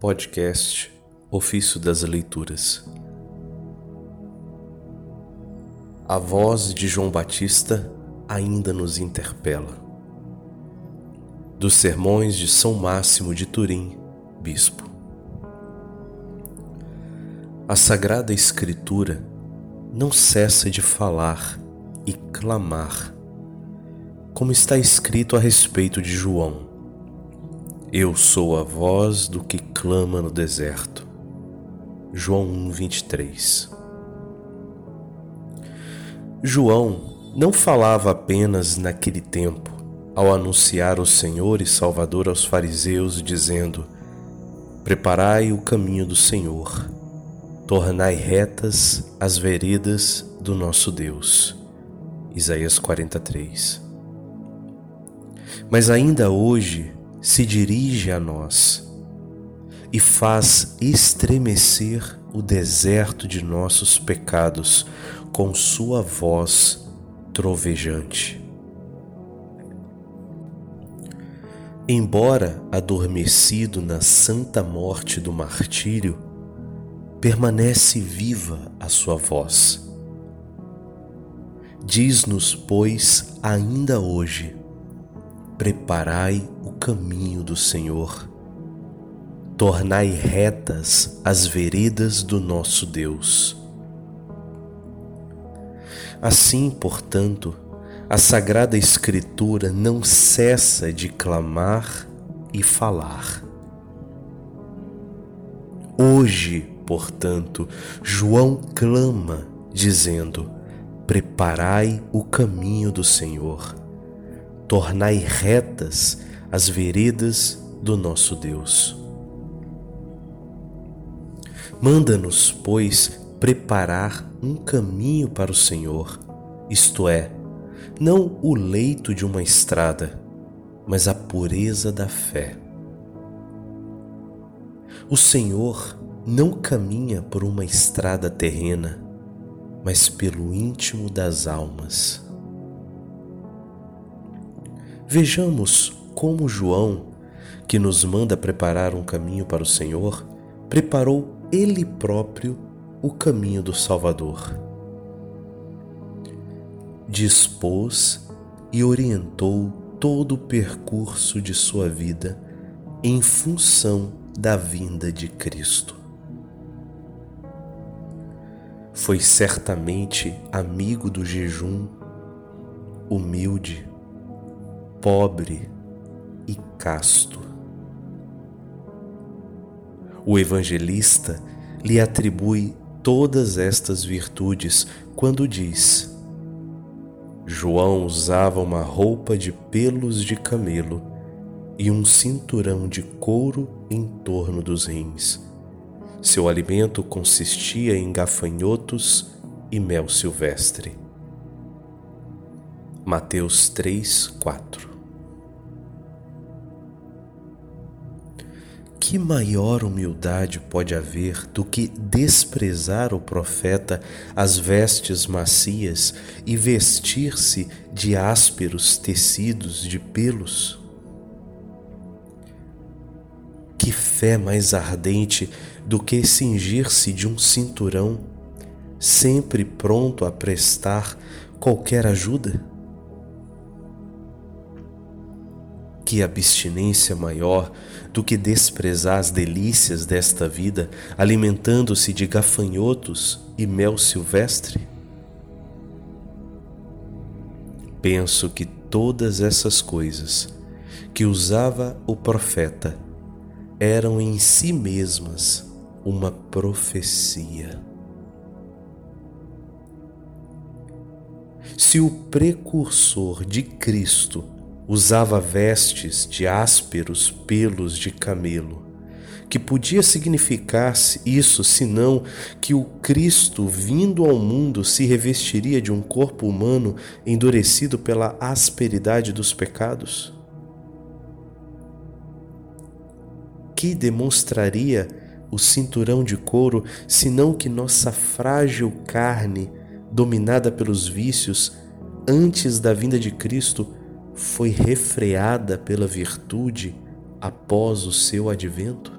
Podcast Ofício das Leituras. A voz de João Batista ainda nos interpela. Dos sermões de São Máximo de Turim, Bispo. A Sagrada Escritura não cessa de falar e clamar, como está escrito a respeito de João. Eu sou a voz do que clama no deserto. João 1:23. João não falava apenas naquele tempo ao anunciar o Senhor e Salvador aos fariseus, dizendo: Preparai o caminho do Senhor tornai retas as veredas do nosso Deus. Isaías 43. Mas ainda hoje se dirige a nós e faz estremecer o deserto de nossos pecados com sua voz trovejante. Embora adormecido na santa morte do martírio, permanece viva a sua voz. Diz-nos, pois, ainda hoje: preparai o caminho do Senhor, tornai retas as veredas do nosso Deus. Assim, portanto, a Sagrada Escritura não cessa de clamar e falar. Hoje, portanto, João clama, dizendo: Preparai o caminho do Senhor, tornai retas as veredas do nosso Deus. Manda-nos, pois, preparar um caminho para o Senhor, isto é, não o leito de uma estrada, mas a pureza da fé. O Senhor não caminha por uma estrada terrena, mas pelo íntimo das almas. Vejamos como João, que nos manda preparar um caminho para o Senhor, preparou ele próprio o caminho do Salvador. Dispôs e orientou todo o percurso de sua vida em função da vinda de Cristo. foi certamente amigo do jejum, humilde, pobre e casto. O evangelista lhe atribui todas estas virtudes quando diz: João usava uma roupa de pelos de camelo e um cinturão de couro em torno dos rins seu alimento consistia em gafanhotos e mel silvestre. Mateus 3, 4 Que maior humildade pode haver do que desprezar o profeta as vestes macias e vestir-se de ásperos tecidos de pelos? Que fé mais ardente do que cingir-se de um cinturão, sempre pronto a prestar qualquer ajuda? Que abstinência maior do que desprezar as delícias desta vida, alimentando-se de gafanhotos e mel silvestre? Penso que todas essas coisas que usava o profeta eram em si mesmas uma profecia. Se o precursor de Cristo usava vestes de ásperos pelos de camelo, que podia significar isso senão que o Cristo vindo ao mundo se revestiria de um corpo humano endurecido pela asperidade dos pecados? Que demonstraria o cinturão de couro, senão que nossa frágil carne, dominada pelos vícios, antes da vinda de Cristo, foi refreada pela virtude após o seu advento?